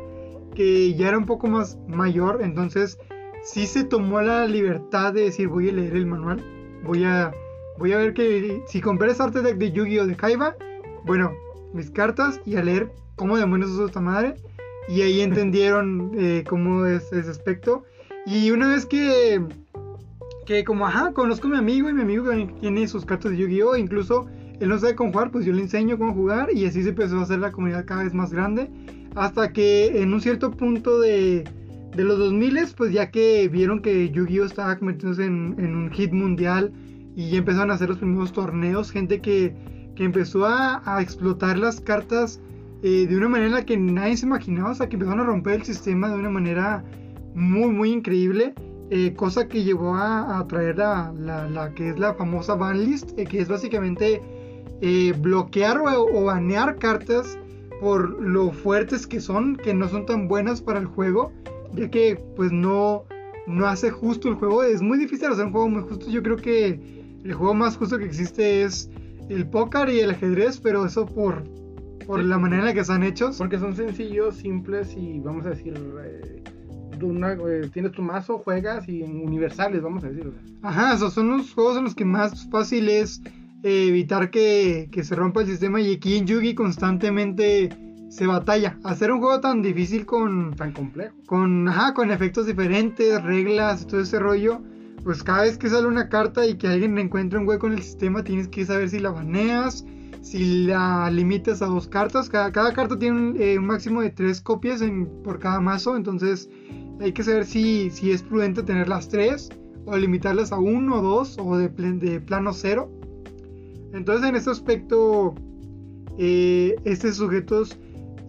Speaker 2: que ya era un poco más mayor, entonces sí se tomó la libertad de decir voy a leer el manual, voy a, voy a ver que si compré ese arte de Yu-Gi-Oh! de Kaiba, bueno, mis cartas y a leer cómo demonios usa esta madre. Y ahí entendieron eh, cómo es ese aspecto. Y una vez que, que como, ajá, conozco a mi amigo y mi amigo tiene sus cartas de Yu-Gi-Oh! Incluso él no sabe cómo jugar, pues yo le enseño cómo jugar y así se empezó a hacer la comunidad cada vez más grande. Hasta que en un cierto punto de, de los 2000, pues ya que vieron que Yu-Gi-Oh! estaba convirtiéndose en, en un hit mundial y ya empezaron a hacer los primeros torneos, gente que que empezó a, explotar las cartas eh, de una manera que nadie se imaginaba, o sea, que empezaron a romper el sistema de una manera muy, muy increíble, eh, cosa que llevó a, traer la, la, que es la famosa banlist, eh, que es básicamente bloquear o, banear cartas por lo fuertes que son, que no son tan buenas para el juego, ya que pues no, no hace justo el juego, es muy difícil hacer un juego muy justo, yo creo que el juego más justo que existe es el póker y el ajedrez, pero eso por, por la manera en la que están hechos.
Speaker 1: Porque son sencillos, simples y vamos a decir, eh, eh, tienes tu mazo, juegas y universales, vamos a decir.
Speaker 2: Ajá, esos son los juegos en los que más fácil es eh, evitar que, que, se rompa el sistema y aquí en Yugi constantemente se batalla. Hacer un juego tan difícil con...
Speaker 1: Tan complejo.
Speaker 2: Con, ajá, con efectos diferentes, reglas, todo ese rollo pues cada vez que sale una carta y que alguien encuentre un hueco en el sistema, tienes que saber si la baneas, si la limitas a dos cartas. Cada, carta tiene un, eh, máximo de tres copias por cada mazo, entonces hay que saber si, si es prudente tener las tres o limitarlas a uno o dos o de, de plano cero. Entonces en este aspecto, eh, estos sujetos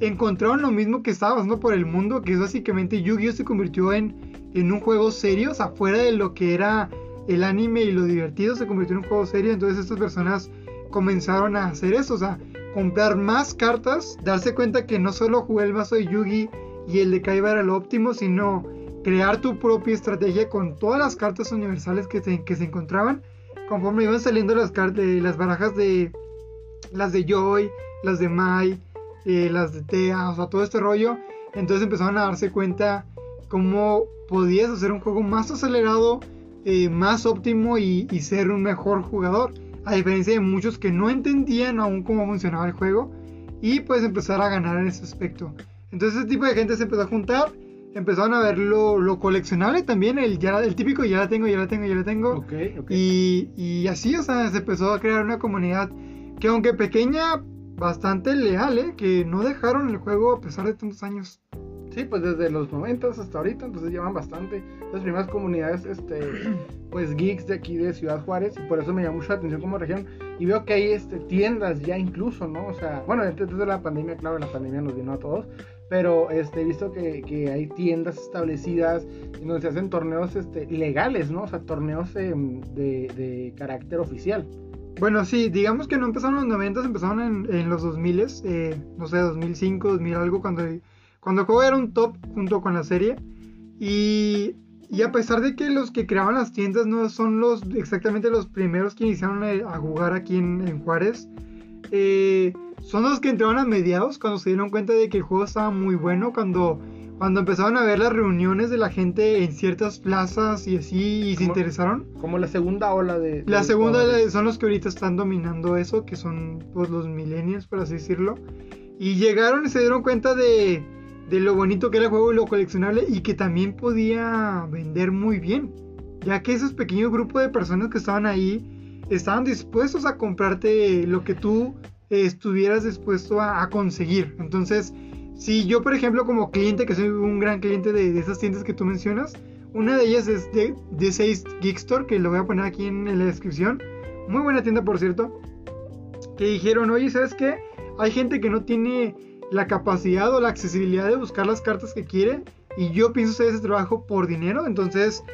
Speaker 2: encontraron lo mismo que estaba pasando por el mundo, que es básicamente Yu-Gi-Oh! se convirtió en en un juego serio, o sea, fuera de lo que era el anime y lo divertido, se convirtió en un juego serio. Entonces estas personas comenzaron a hacer eso, o sea, comprar más cartas, darse cuenta que no solo jugué el mazo de Yugi y el de Kaiba era lo óptimo, sino crear tu propia estrategia con todas las cartas universales que, que se encontraban. Conforme iban saliendo las, cartas, las barajas de las de Joy, las de Mai, eh, las de Tea, o sea, todo este rollo. Entonces empezaron a darse cuenta cómo podías hacer un juego más acelerado, eh, más óptimo y, ser un mejor jugador. A diferencia de muchos que no entendían aún cómo funcionaba el juego y pues empezar a ganar en ese aspecto. Entonces ese tipo de gente se empezó a juntar, empezaron a ver lo, coleccionable también, el, ya, el típico ya la tengo, ya la tengo, ya la tengo. Y, y, así, o sea, se empezó a crear una comunidad que aunque pequeña, bastante leal, ¿eh? que no dejaron el juego a pesar de tantos años.
Speaker 1: Sí, pues desde los 90 hasta ahorita, entonces llevan bastante. Las primeras comunidades, este, pues geeks de aquí de Ciudad Juárez, y por eso me llama mucho la atención como región. Y veo que hay este, tiendas ya incluso, ¿no? O sea, bueno, antes de la pandemia, claro, la pandemia nos vino a todos, pero este, he visto que, que hay tiendas establecidas en donde se hacen torneos este, legales, ¿no? O sea, torneos em, de, de carácter oficial.
Speaker 2: Bueno, sí, digamos que no empezaron en los 90, empezaron en, en los 2000, eh, no sé, 2005, 2000 algo, cuando, cuando era un top junto con la serie. Y, y a pesar de que los que creaban las tiendas no son los exactamente los primeros que iniciaron a, jugar aquí en, en Juárez, eh, son los que entraron a mediados cuando se dieron cuenta de que el juego estaba muy bueno, cuando cuando empezaron a ver las reuniones de la gente en ciertas plazas y así y se interesaron.
Speaker 1: Como la segunda ola de...
Speaker 2: La segunda ola son los que ahorita están dominando eso, que son pues, los millennials, por así decirlo. Y llegaron y se dieron cuenta de, de lo bonito que era el juego y lo coleccionable y que también podía vender muy bien. Ya que esos pequeños grupos de personas que estaban ahí estaban dispuestos a comprarte lo que tú estuvieras dispuesto a, conseguir. Entonces si yo, por ejemplo, como cliente, que soy un gran cliente de, esas tiendas que tú mencionas, una de ellas es de, de 6 Geek Store, que lo voy a poner aquí en, la descripción. Muy buena tienda, por cierto. Que dijeron, oye, ¿sabes qué? Hay gente que no tiene la capacidad o la accesibilidad de buscar las cartas que quiere. Y yo pienso hacer ese trabajo por dinero. Entonces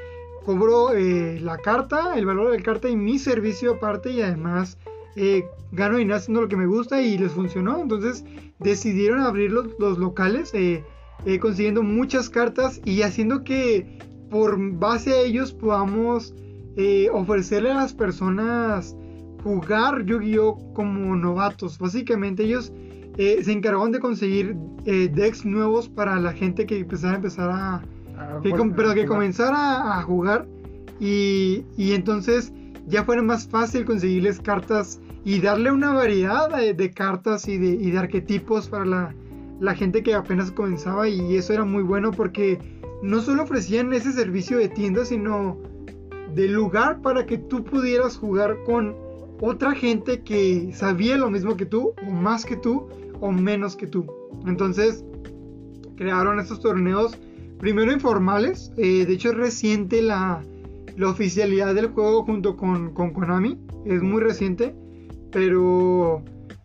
Speaker 2: cobro eh, la carta, el valor de la carta y mi servicio aparte. Y además eh, gano dinero haciendo lo que me gusta y les funcionó. Entonces decidieron abrir los, locales, eh, eh, consiguiendo muchas cartas y haciendo que por base a ellos podamos ofrecerle a las personas jugar Yu-Gi-Oh como novatos. Básicamente ellos se encargaron de conseguir decks nuevos para la gente que empezara a empezar a... Ah, que, pero que comenzara a jugar y, y entonces ya fuera más fácil conseguirles cartas y darle una variedad de, cartas y de, arquetipos para la, gente que apenas comenzaba y eso era muy bueno porque no solo ofrecían ese servicio de tienda, sino de lugar para que tú pudieras jugar con otra gente que sabía lo mismo que tú, o más que tú, o menos que tú. Entonces, crearon estos torneos, primero informales, eh, de hecho es reciente la, la oficialidad del juego junto con, con Konami, es muy reciente. Pero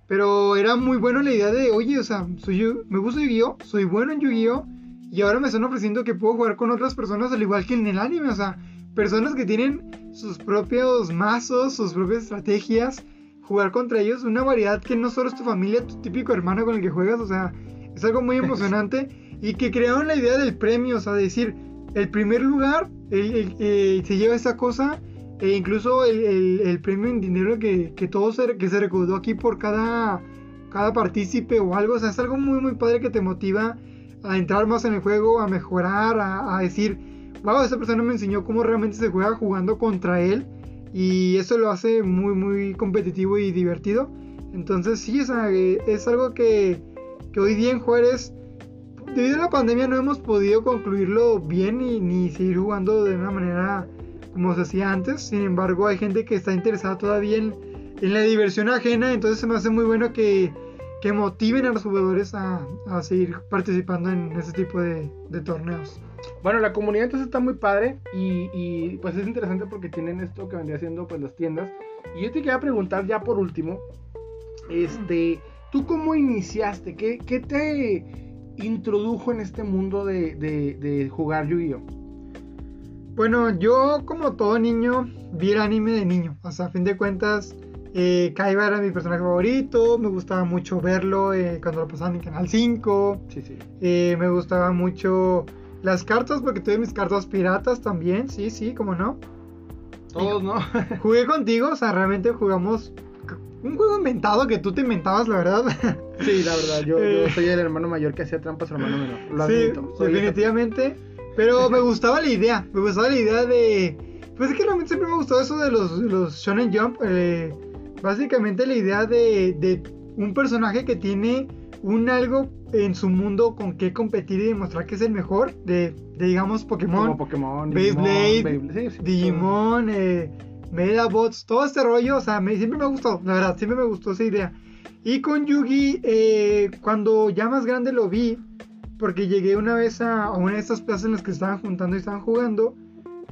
Speaker 2: pero era muy bueno la idea de, oye, o sea, soy yo, me gusta Yu-Gi-Oh, soy bueno en Yu-Gi-Oh y ahora me están ofreciendo que puedo jugar con otras personas al igual que en el anime, o sea, personas que tienen sus propios mazos, sus propias estrategias, jugar contra ellos, una variedad que no solo es tu familia, tu típico hermano con el que juegas, o sea, es algo muy emocionante y que crearon la idea del premio, o sea, de decir, el primer lugar el, se lleva esa cosa e incluso el, premio en dinero que, que todo se, que se recaudó aquí por cada, cada partícipe o algo, o sea, es algo muy, muy padre que te motiva a entrar más en el juego, a mejorar, a, decir, wow, esa persona me enseñó cómo realmente se juega jugando contra él y eso lo hace muy, muy competitivo y divertido. Entonces, sí, es, es algo que, que hoy día en Juárez debido a la pandemia no hemos podido concluirlo bien ni, ni seguir jugando de una manera como se hacía antes. Sin embargo, hay gente que está interesada todavía en, la diversión ajena. Entonces se me hace muy bueno que, que motiven a los jugadores a, a seguir participando en ese tipo de, de, torneos.
Speaker 1: Bueno, la comunidad entonces está muy padre y, y, pues es interesante porque tienen esto que vendría siendo pues las tiendas. Y yo te quería preguntar ya por último, este, ¿tú cómo iniciaste? ¿Qué, qué te introdujo en este mundo de, de, de jugar Yu-Gi-Oh?
Speaker 2: Bueno, yo como todo niño vi el anime de niño. O sea, a fin de cuentas, eh, Kaiba era mi personaje favorito. Me gustaba mucho verlo eh, cuando lo pasaban en Canal 5.
Speaker 1: Sí, sí.
Speaker 2: Eh, me gustaba mucho las cartas porque tuve mis cartas piratas también. Sí, sí, como no.
Speaker 1: Todos, ¿no?
Speaker 2: jugué contigo, o sea, realmente jugamos un juego inventado que tú te inventabas, la verdad.
Speaker 1: Sí, la verdad. Yo, yo soy el hermano mayor que hacía trampas, hermano menor.
Speaker 2: Lo sí, definitivamente. Pero me gustaba la idea, me gustaba la idea de... Pues es que realmente siempre me gustó eso de los, los Shonen Jump. Eh, básicamente la idea de, de un personaje que tiene un algo en su mundo con que competir y demostrar que es el mejor de, digamos Pokémon,
Speaker 1: Como Pokémon
Speaker 2: Beyblade, Digimon, eh, Medabots, todo este rollo, o sea, me, siempre me gustó, la verdad, siempre me gustó esa idea. Y con Yugi, eh, cuando ya más grande lo vi, porque llegué una vez a, una de estas plazas en las que estaban juntando y estaban jugando.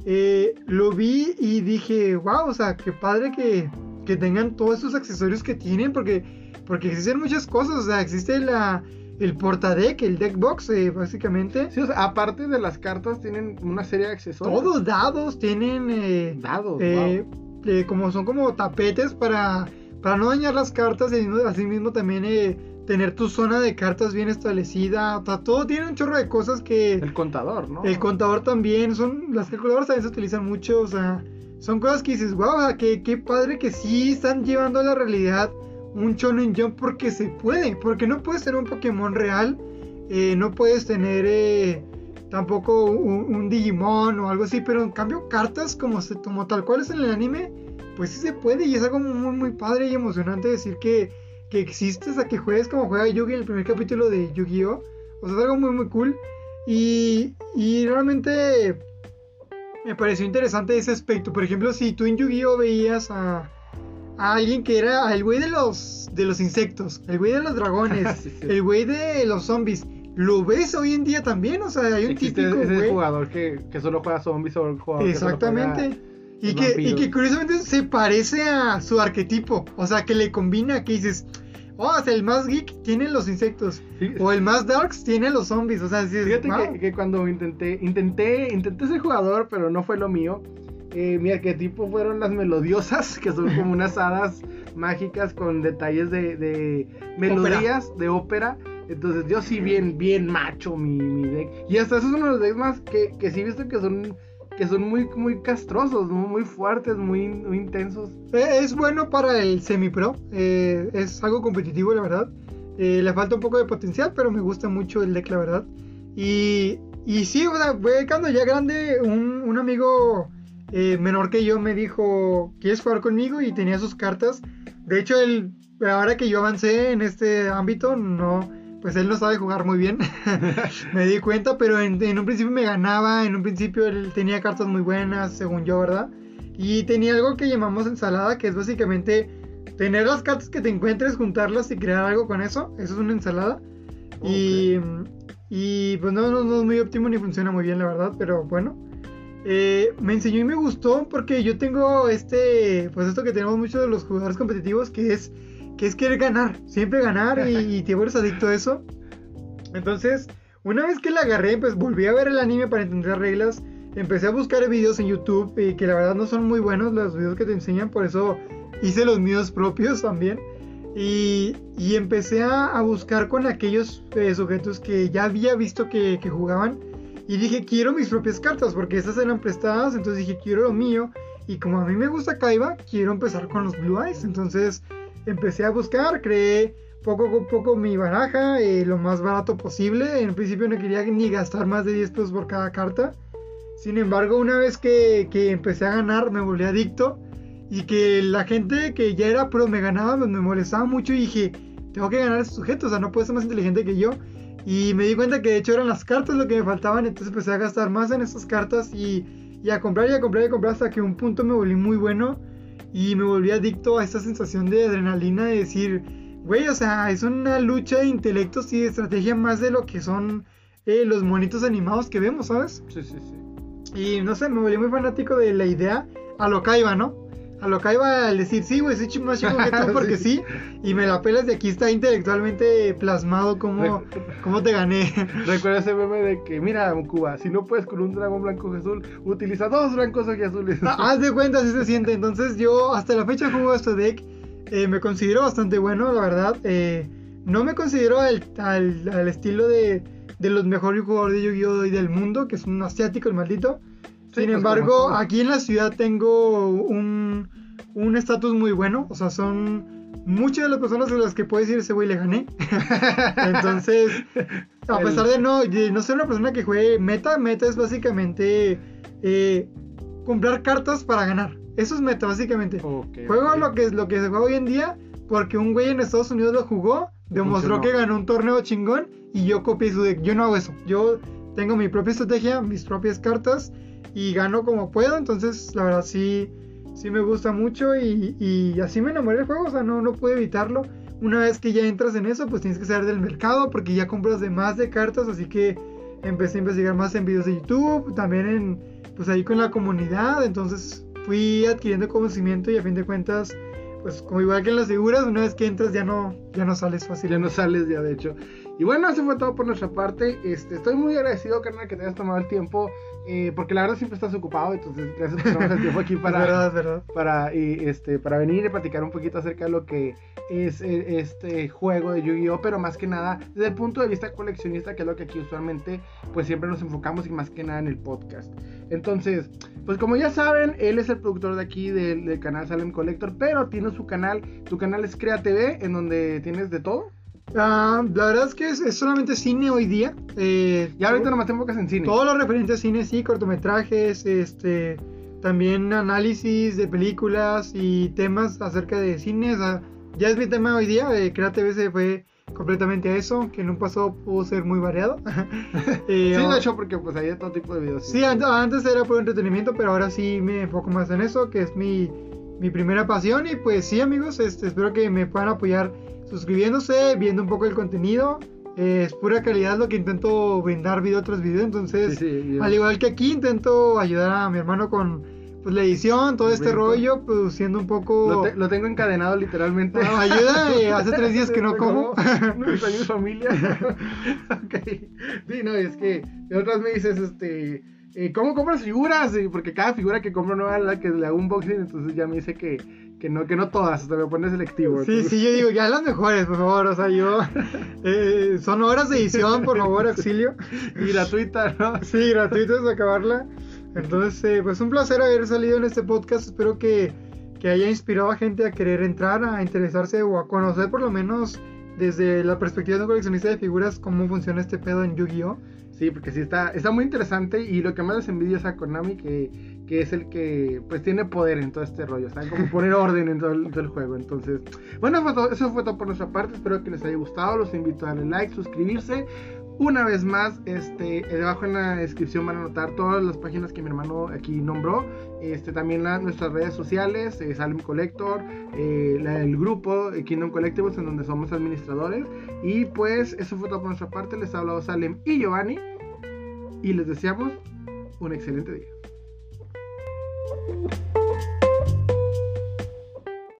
Speaker 2: Eh, lo vi y dije, wow, o sea, qué padre que, que tengan todos esos accesorios que tienen, porque, porque existen muchas cosas, o sea, existe la, el portadeck, el deck box, eh, básicamente.
Speaker 1: Sí, o sea, aparte de las cartas, tienen una serie de accesorios.
Speaker 2: Todos dados tienen. eh,
Speaker 1: Dados,
Speaker 2: eh, eh, como son como tapetes para, para no dañar las cartas y así mismo también eh, tener tu zona de cartas bien establecida. O sea, todo tiene un chorro de cosas que
Speaker 1: El contador, ¿no?
Speaker 2: el contador también, son las calculadoras también se utilizan mucho, o sea, son cosas que dices, wow, o sea, qué, qué padre que sí están llevando a la realidad un Shonen Jump porque se puede, porque no puedes tener un Pokémon real, eh, no puedes tener eh, tampoco un, un Digimon o algo así, pero en cambio cartas como, se, como tal cual es en el anime, pues sí se puede y es algo muy, muy padre y emocionante decir que, que existes a que juegues como juega Yugi en el primer capítulo de Yu-Gi-Oh! O sea, es algo muy, muy cool. Y, y realmente me pareció interesante ese aspecto. Por ejemplo, si tú en Yu-Gi-Oh! veías a, a alguien que era el güey de los, de los insectos, el güey de los dragones,
Speaker 1: Sí, sí.
Speaker 2: el güey de los zombies, lo ves hoy en día también. O sea, hay un
Speaker 1: Existe
Speaker 2: típico
Speaker 1: ese
Speaker 2: güey.
Speaker 1: jugador que, que solo juega zombies o el jugador que
Speaker 2: Exactamente. Y
Speaker 1: los
Speaker 2: que, y que curiosamente se parece a su arquetipo. O sea, que le combina, que dices, oh, o sea, el más geek tiene los insectos. O el más darks tiene los zombies. O sea, dices,
Speaker 1: Fíjate
Speaker 2: "Wow".
Speaker 1: que, que cuando intenté, intenté, intenté ser jugador, pero no fue lo mío. Eh, mi arquetipo fueron las melodiosas, que son como unas hadas mágicas con detalles de, de melodías de ópera. Entonces yo sí bien, bien macho mi, mi deck. Y hasta esos son uno de los decks más que, que sí he visto que son, que son muy, muy castrosos, muy, fuertes, muy, muy intensos.
Speaker 2: Eh, Es bueno para el semi-pro. eh, es algo competitivo, la verdad. Eh, le falta un poco de potencial, pero me gusta mucho el deck, la verdad. Y, y sí, o sea, fue cuando ya grande, un, un amigo eh, menor que yo me dijo, ¿quieres jugar conmigo? Y tenía sus cartas. De hecho, él, ahora que yo avancé en este ámbito, no, pues él no sabe jugar muy bien. me di cuenta, pero en, en un principio me ganaba, en un principio él tenía cartas muy buenas, según yo, ¿verdad? Y tenía algo que llamamos ensalada, que es básicamente tener las cartas que te encuentres, juntarlas y crear algo con eso. Eso es una ensalada. Y, y pues no, no, no es muy óptimo ni funciona muy bien, la verdad, pero bueno. Eh, me enseñó y me gustó porque yo tengo este, pues esto que tenemos muchos de los jugadores competitivos, que es, que es querer ganar, siempre ganar y, y te vuelves adicto a eso. Entonces, una vez que la agarré, pues volví a ver el anime para entender reglas. Empecé a buscar videos en YouTube que la verdad no son muy buenos los videos que te enseñan, por eso hice los míos propios también. Y, y empecé a, a buscar con aquellos eh, sujetos que ya había visto que, que jugaban. Y dije, quiero mis propias cartas, porque estas eran prestadas, entonces dije, quiero lo mío. Y como a mí me gusta Kaiba, quiero empezar con los Blue Eyes. Entonces empecé a buscar, creé poco a poco mi baraja, eh, lo más barato posible. En principio no quería ni gastar más de 10 pesos por cada carta. Sin embargo, una vez que, que empecé a ganar, me volví adicto. Y que la gente que ya era pro me ganaba, me molestaba mucho. Y dije, tengo que ganar a ese sujeto, o sea, no puede ser más inteligente que yo. Y me di cuenta que de hecho eran las cartas lo que me faltaban. Entonces empecé a gastar más en esas cartas y, y a comprar y a comprar y a comprar hasta que un punto me volví muy bueno. Y me volví adicto a esta sensación de adrenalina de decir, güey, o sea, es una lucha de intelectos y de estrategia más de lo que son eh, los monitos animados que vemos, ¿sabes?
Speaker 1: Sí, sí, sí.
Speaker 2: Y no sé, me volví muy fanático de la idea a lo Kaiba, ¿no? A lo Kaiba al decir, sí, güey, soy más chico que tú porque sí. Y me la pelas de aquí está intelectualmente plasmado cómo, cómo te gané.
Speaker 1: Recuerda ese meme de que, mira, Cuba, si no puedes con un dragón blanco y azul, utiliza dos blancos y azules.
Speaker 2: Ah, Haz de cuenta, así se siente. Entonces yo hasta la fecha juego este deck. eh, me considero bastante bueno, la verdad. Eh, no me considero al, al- al estilo de, de los mejores jugadores de Yu-Gi-Oh! del mundo, que es un asiático el maldito. Sin
Speaker 1: pues,
Speaker 2: embargo, aquí en la ciudad tengo un un estatus muy bueno. O sea, son muchas de las personas a las que puedo decir ese güey le gané. Entonces, a pesar de no, de no ser una persona que juegue meta, meta es básicamente eh, comprar cartas para ganar. Eso es meta, básicamente. Juego lo que, lo que se juega hoy en día porque un güey en Estados Unidos lo jugó, demostró
Speaker 1: funcionó.
Speaker 2: que ganó un torneo chingón y yo copié su deck. Yo no hago eso. Yo tengo mi propia estrategia, mis propias cartas y gano como puedo. Entonces, la verdad, sí, sí me gusta mucho y, y así me enamoré del juego. O sea, no, no pude evitarlo. Una vez que ya entras en eso, pues tienes que salir del mercado porque ya compras de más de cartas. Así que empecé a investigar más en videos de YouTube, también en, pues ahí con la comunidad. Entonces fui adquiriendo conocimiento y a fin de cuentas, pues como igual que en las figuras, una vez que entras ya no, ya no sales
Speaker 1: Ya
Speaker 2: fácilmente.
Speaker 1: no sales ya, de hecho. Y bueno, eso fue todo por nuestra parte. Este, estoy muy agradecido, carnal, que te hayas tomado el tiempo. eh, porque la verdad siempre estás ocupado, entonces gracias por tomar el tiempo aquí para,
Speaker 2: es verdad, es verdad.
Speaker 1: para, y, este, para venir y platicar un poquito acerca de lo que es eh, este juego de Yu-Gi-Oh! Pero más que nada, desde el punto de vista coleccionista, que es lo que aquí usualmente, pues siempre nos enfocamos y más que nada en el podcast. Entonces, pues como ya saben, él es el productor de aquí del, del canal Salem Collector, pero tiene su canal, tu canal es Crea TV, en donde tienes de todo.
Speaker 2: Ah, la verdad es que es, es solamente cine hoy día. Eh,
Speaker 1: Ya ahorita nomás te enfocas en cine.
Speaker 2: Todo lo referente a cine, sí, cortometrajes, este, también análisis de películas y temas acerca de cine. o sea, ya es mi tema hoy día. Eh, Crea TV se fue completamente a eso, que en un pasado pudo ser muy variado. Eh,
Speaker 1: Sí, de hecho, porque pues hay de todo tipo de videos.
Speaker 2: Sí, an- antes era por entretenimiento, pero ahora sí me enfoco más en eso, que es mi, mi primera pasión. Y pues sí, amigos, este, espero que me puedan apoyar suscribiéndose, viendo un poco el contenido. Eh, es pura calidad lo que intento brindar video tras video, entonces,
Speaker 1: Sí, sí,
Speaker 2: al igual que aquí, intento ayudar a mi hermano con pues, la edición, todo este
Speaker 1: Bien,
Speaker 2: rollo, produciendo un poco...
Speaker 1: Lo, te- lo tengo encadenado literalmente.
Speaker 2: No, ayuda, eh, hace tres días que no como.
Speaker 1: No mi familia. ok. Sí, no, es que otras me dices, este, eh, ¿cómo compras figuras? Porque cada figura que compro nueva la que le hago un unboxing, entonces ya me dice que, que no, que no todas, hasta me pone selectivo.
Speaker 2: Sí,
Speaker 1: entonces-
Speaker 2: sí, yo digo, ya las mejores, por favor, o sea, yo... eh, son horas de edición, por favor, auxilio.
Speaker 1: Y gratuita, ¿no?
Speaker 2: Sí, gratuito es acabarla. Entonces, eh, pues un placer haber salido en este podcast. Espero que, que haya inspirado a gente a querer entrar, a interesarse o a conocer por lo menos desde la perspectiva de un coleccionista de figuras cómo funciona este pedo en Yu-Gi-Oh!
Speaker 1: Sí, porque sí está, está muy interesante y lo que más les envidia es a Konami que, que es el que pues tiene poder en todo este rollo, ¿saben? Como poner orden en todo el, juego. Entonces, bueno, fue eso fue todo por nuestra parte, espero que les haya gustado, los invito a darle like, suscribirse. Una vez más, este, debajo en la descripción van a notar todas las páginas que mi hermano aquí nombró. Este, también la- nuestras redes sociales, eh, Salem Collector, eh, el grupo eh, Kingdom Collectibles, en donde somos administradores. Y pues eso fue todo por nuestra parte. Les ha hablado Salem y Giovanni. Y les deseamos un excelente día. thank you